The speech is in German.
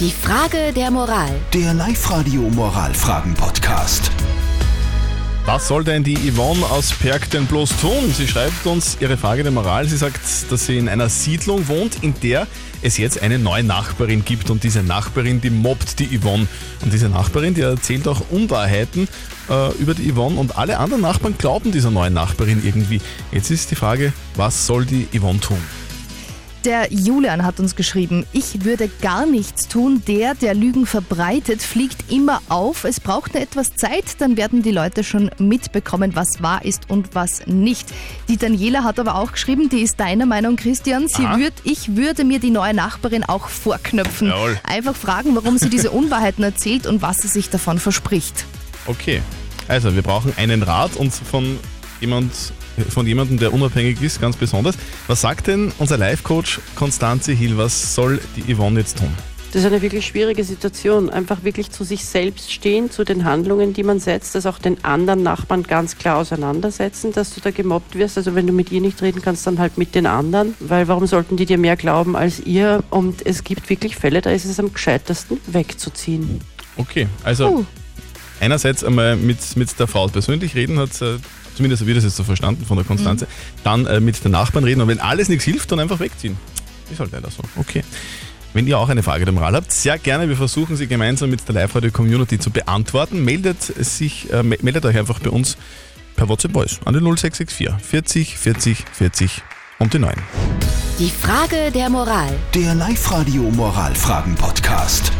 Die Frage der Moral. Der Live-Radio Moralfragen-Podcast. Was soll denn die Yvonne aus Perg denn bloß tun? Sie schreibt uns ihre Frage der Moral. Sie sagt, dass sie in einer Siedlung wohnt, in der es jetzt eine neue Nachbarin gibt. Und diese Nachbarin, die mobbt die Yvonne. Und diese Nachbarin, die erzählt auch Unwahrheiten äh, über die Yvonne. Und alle anderen Nachbarn glauben dieser neuen Nachbarin irgendwie. Jetzt ist die Frage, was soll die Yvonne tun? Der Julian hat uns geschrieben, ich würde gar nichts tun. Der, der Lügen verbreitet, fliegt immer auf. Es braucht nur etwas Zeit, dann werden die Leute schon mitbekommen, was wahr ist und was nicht. Die Daniela hat aber auch geschrieben, die ist deiner Meinung, Christian. Sie Aha. würd, ich würde mir die neue Nachbarin auch vorknöpfen. Jawohl. Einfach fragen, warum sie diese Unwahrheiten erzählt und was sie sich davon verspricht. Okay, also wir brauchen einen Rat und von jemand von jemandem, der unabhängig ist, ganz besonders. Was sagt denn unser Life-Coach Konstanze Hill? Was soll die Yvonne jetzt tun? Das ist eine wirklich schwierige Situation. Einfach wirklich zu sich selbst stehen, zu den Handlungen, die man setzt, das auch den anderen Nachbarn ganz klar auseinandersetzen, dass du da gemobbt wirst. Also wenn du mit ihr nicht reden kannst, dann halt mit den anderen. Weil warum sollten die dir mehr glauben als ihr? Und es gibt wirklich Fälle, da ist es am gescheitesten, wegzuziehen. Okay, also Uh. einerseits einmal mit, mit der Frau persönlich reden, hat äh, zumindest habe ich das jetzt so verstanden von der Konstanze, dann äh, mit den Nachbarn reden und wenn alles nichts hilft, dann einfach wegziehen. Ist halt leider so. Okay. Wenn ihr auch eine Frage der Moral habt, sehr gerne, wir versuchen sie gemeinsam mit der Live-Radio-Community zu beantworten. Meldet, sich, äh, me- meldet euch einfach bei uns per WhatsApp Voice an die 0664 40 40 40 und die 9. Die Frage der Moral. Der Live-Radio Moralfragen-Podcast.